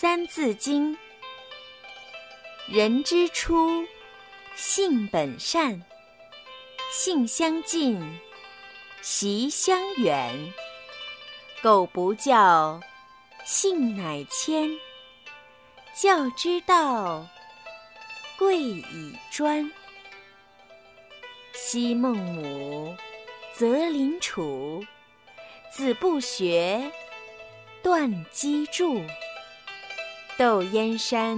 三字经》：人之初，性本善，性相近，习相远。苟不教，性乃迁。教之道，贵以专。昔孟母，择邻处，子不学，断机杼。窦燕山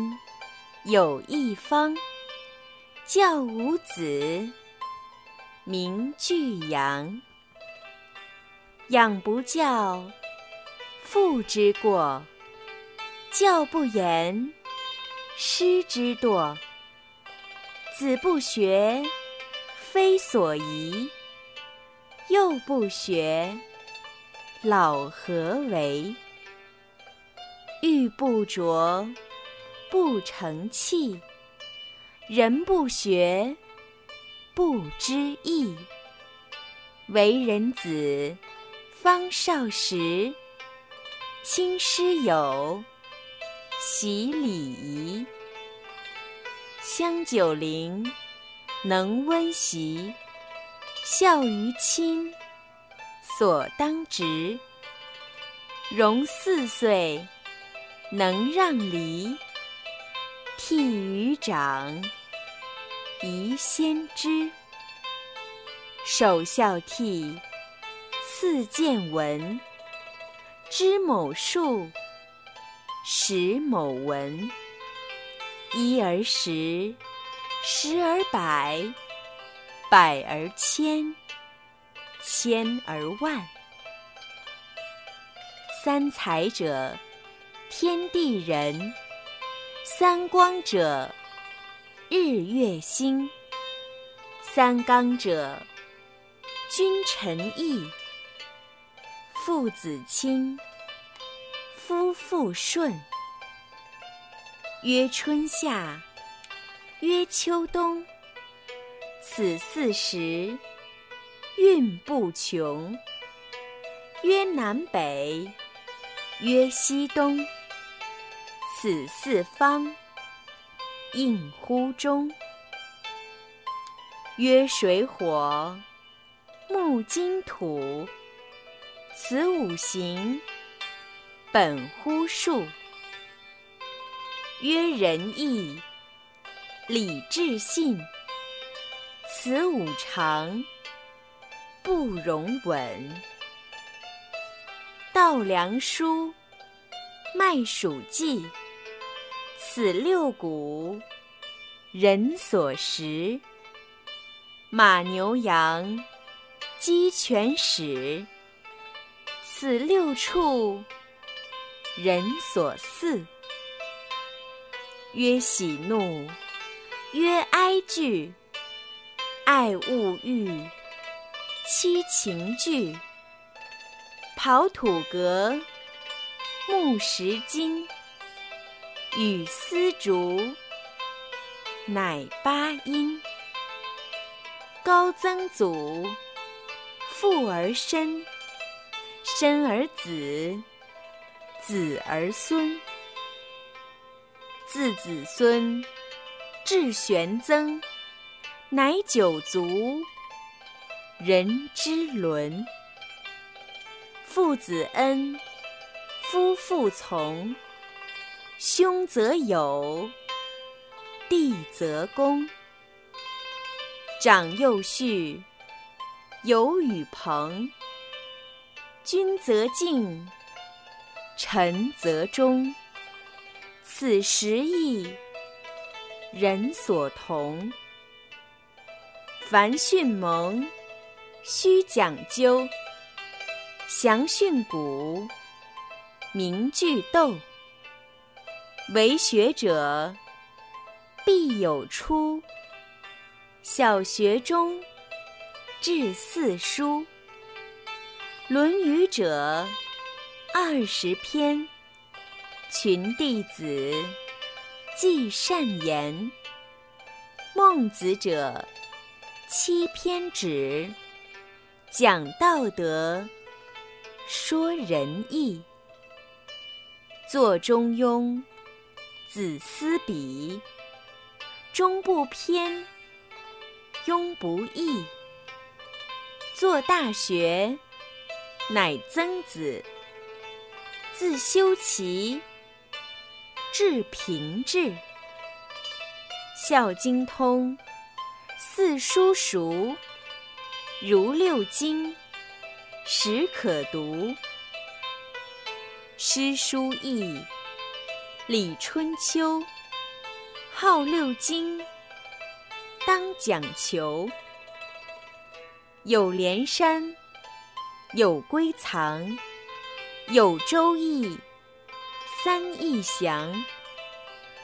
有一方，教五子，名俱扬。养不教，父之过；教不严，师之惰。子不学，非所宜；幼不学，老何为？玉不琢，不成器；人不学，不知义。为人子，方少时，亲师友，习礼仪。香九龄，能温席；孝于亲，所当执。融四岁。能让梨，悌于长，宜先知。首孝悌，次见闻。知某数，识某文。一而十，十而百，百而千，千而万。三才者。天地人，三光者，日月星。三纲者，君臣义，父子亲，夫妇顺。曰春夏，曰秋冬，此四时，运不穷。曰南北，曰西东。此四方，应乎中。曰水火木金土，此五行，本乎数。曰仁义礼智信，此五常，不容紊。稻粱菽麦黍稷。此六谷，人所食；马牛羊，鸡犬豕。此六畜，人所饲。曰喜怒，曰哀惧，爱恶欲，七情具。刨土革，木石金。与丝竹，乃八音。高曾祖，父而身，身而子，子而孙。自子孙，至玄曾，乃九族，人之伦。父子恩，夫妇从。兄则友，弟则恭。长幼序，友与朋。君则敬，臣则忠。此十义，人所同。凡训蒙，须讲究。详训古，明句读。为学者，必有初。小学中，至四书。《论语》者，二十篇。群弟子，记善言。孟子者，七篇止，讲道德，说仁义。作中庸，子思笔，终不偏，庸不易。作大学，乃曾子。自修齐，至平治。孝经通，四书熟。如六经，始可读。诗书易，李春秋。号六经，当讲求。有连山，有归藏，有周易，三易详。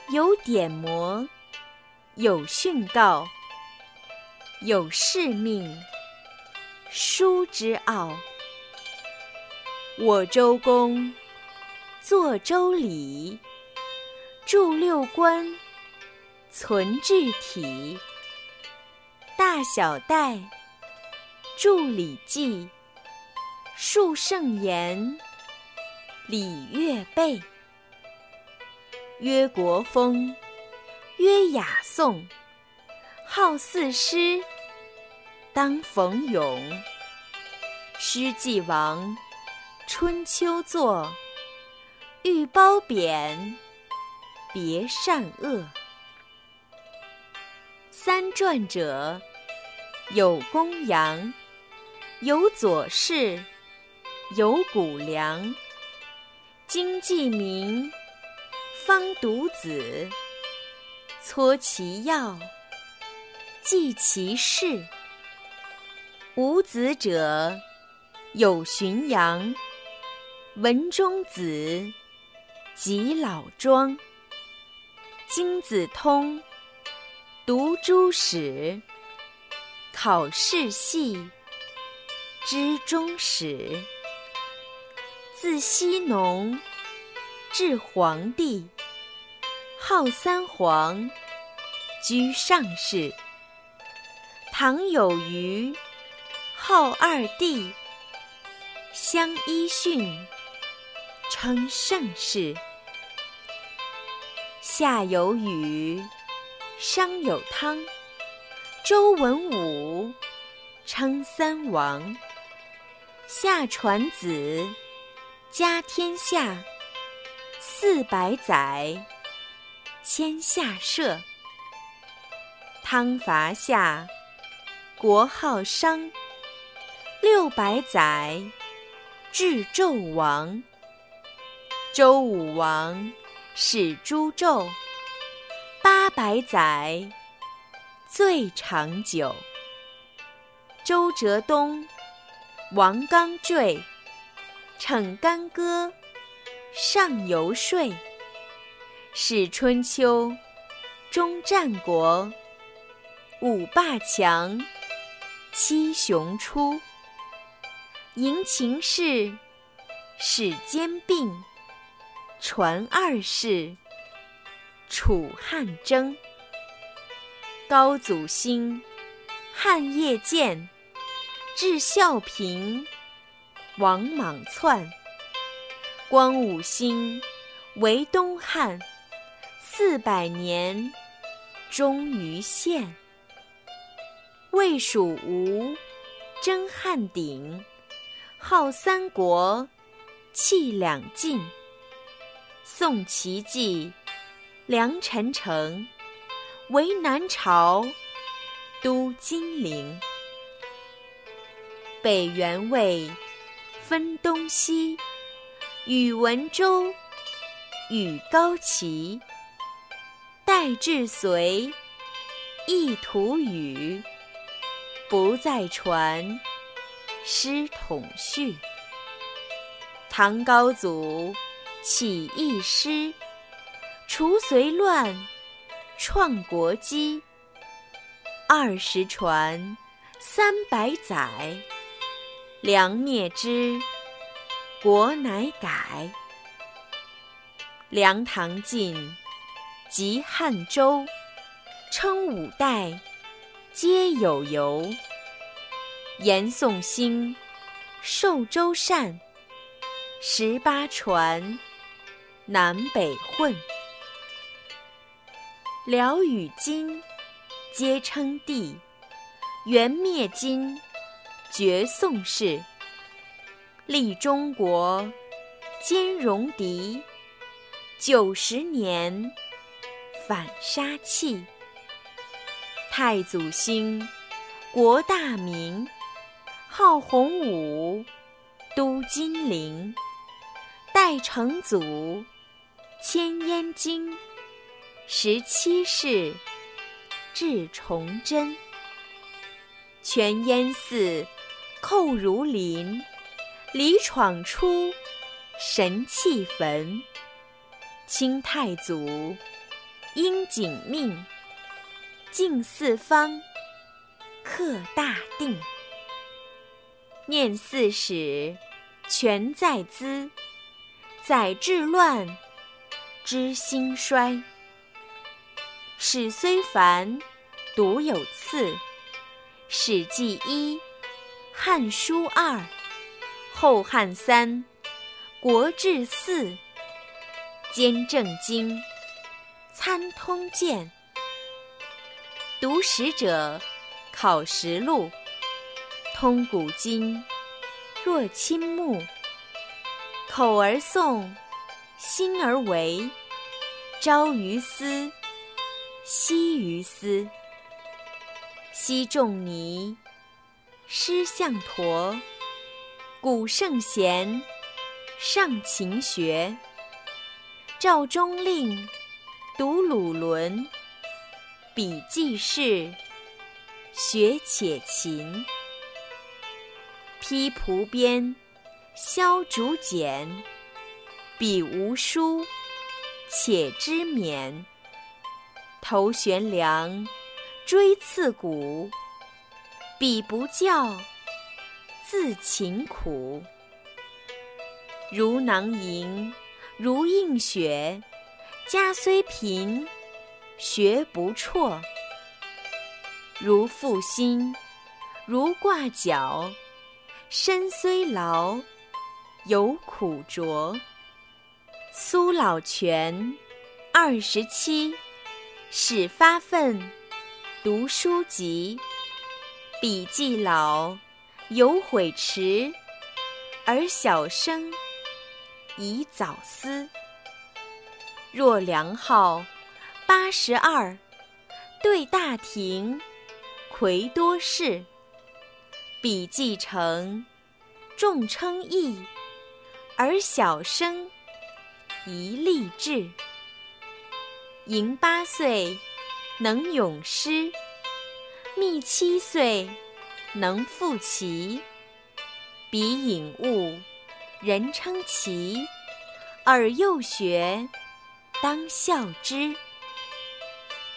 有典谟，有训诰，有誓命。书之奥，我周公。作周礼，著六官，存志体。大小戴著礼记，述圣言，礼乐备。曰国风，曰雅颂，好四诗。当逢咏，诗既亡，春秋作。欲褒贬，别善恶。三传者，有公羊，有左氏，有谷梁。经既明，方读子。撮其要，记其事。无子者，有荀扬、文中子、及老庄。经子通，读诸史，考世系，知终始。自羲农至黄帝，号三皇，居上世。唐有虞。号二帝，相揖逊，称盛世。夏有禹，商有汤，周文武，称三王。夏传子，家天下，四百载，迁下社。汤伐夏，国号商。六百载，至纣王。周武王始诛纣。八百载，最长久。周哲东，王刚坠，逞干戈，上游说。始春秋，终战国。五霸强，七雄出。迎秦氏，始兼并，传二世，楚汉争。高祖兴，汉业建，至孝平，王莽篡。光武兴，为东汉，四百年，终于献。魏蜀吴，争汉鼎。号三国，气两晋。宋齐继，梁陈城，为南朝，都金陵。北元魏，分东西，宇文周，与高齐。代至隋，一图语，不再传。师统序。唐高祖起义师，除隋乱，创国基。二十传，三百载，梁灭之，国乃改。梁唐晋，及汉周，称五代，皆有由。延宋兴，寿周善，十八传，南北混。辽与金，皆称帝；元灭金，绝宋氏。立中国，兼戎狄；九十年，反杀气。太祖兴，国大明，号洪武，都金陵。代成祖，迁燕京。十七世，至崇祯。全燕寺，寇如林，里闯出，神气焚。清太祖，应景命，敬四方，克大定。念四史，全在兹，载治乱，知兴衰。史虽繁，独有次。《史记》一，《汉书》二，《后汉》三，《国志》四。兼正经，参通鉴。读史者，考实录，通古今，若亲目。口而诵，心而为，朝于斯。夕于斯，昔仲尼，师向陀，古圣贤，上勤学。赵中令，读鲁伦，笔记事，学且勤。披蒲鞭，削竹简，彼无书，且知勉。头悬梁，锥刺股，彼不教，自勤苦。如囊萤，如映雪，家虽贫，学不辍。如负薪，如挂角，身虽劳，犹苦卓。苏老泉，二十七。始发愤，读书籍，笔记老，犹悔迟，而小生，宜早思。若梁号，八十二，对大廷，魁多士。笔记成，众称义，而小生，宜立志。盈八岁，能咏诗；密七岁，能赋棋。彼颖悟，人称奇；尔幼学，当效之。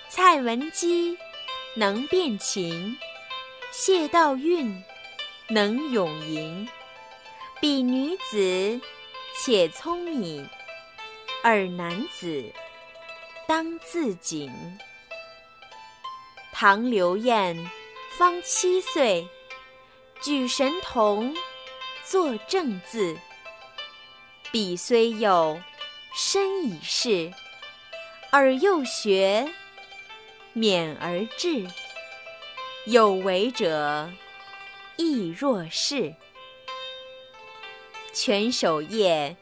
蔡文姬，能辨琴；谢道韫，能咏吟。彼女子，且聪明；尔男子，当自警。唐刘晏方七岁，举神童，作正字。彼虽幼，身已仕，而幼学，勉而志。有为者亦若是。犬守夜，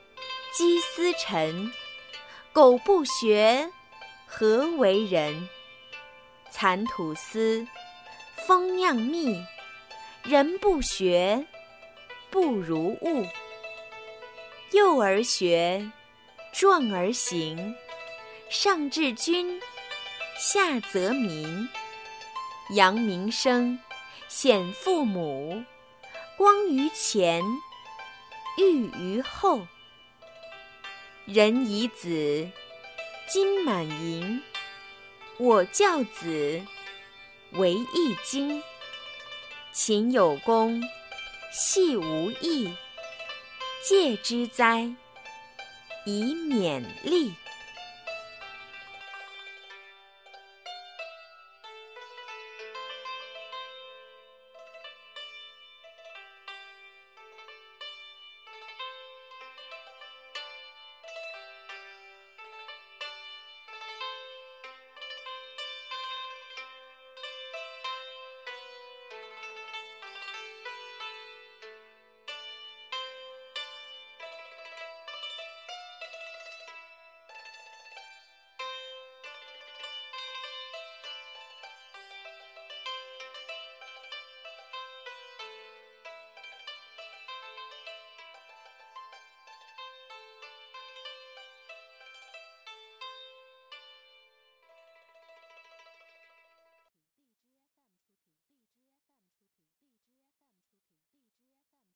鸡司晨，苟不学。何为人？蚕吐丝，蜂酿蜜。人不学，不如物。幼而学，壮而行。上治君，下则民。扬名声，显父母。光于前，裕于后。人以子。金满盈，我教子为易经。勤有功，戏无益。戒之哉，以勉励。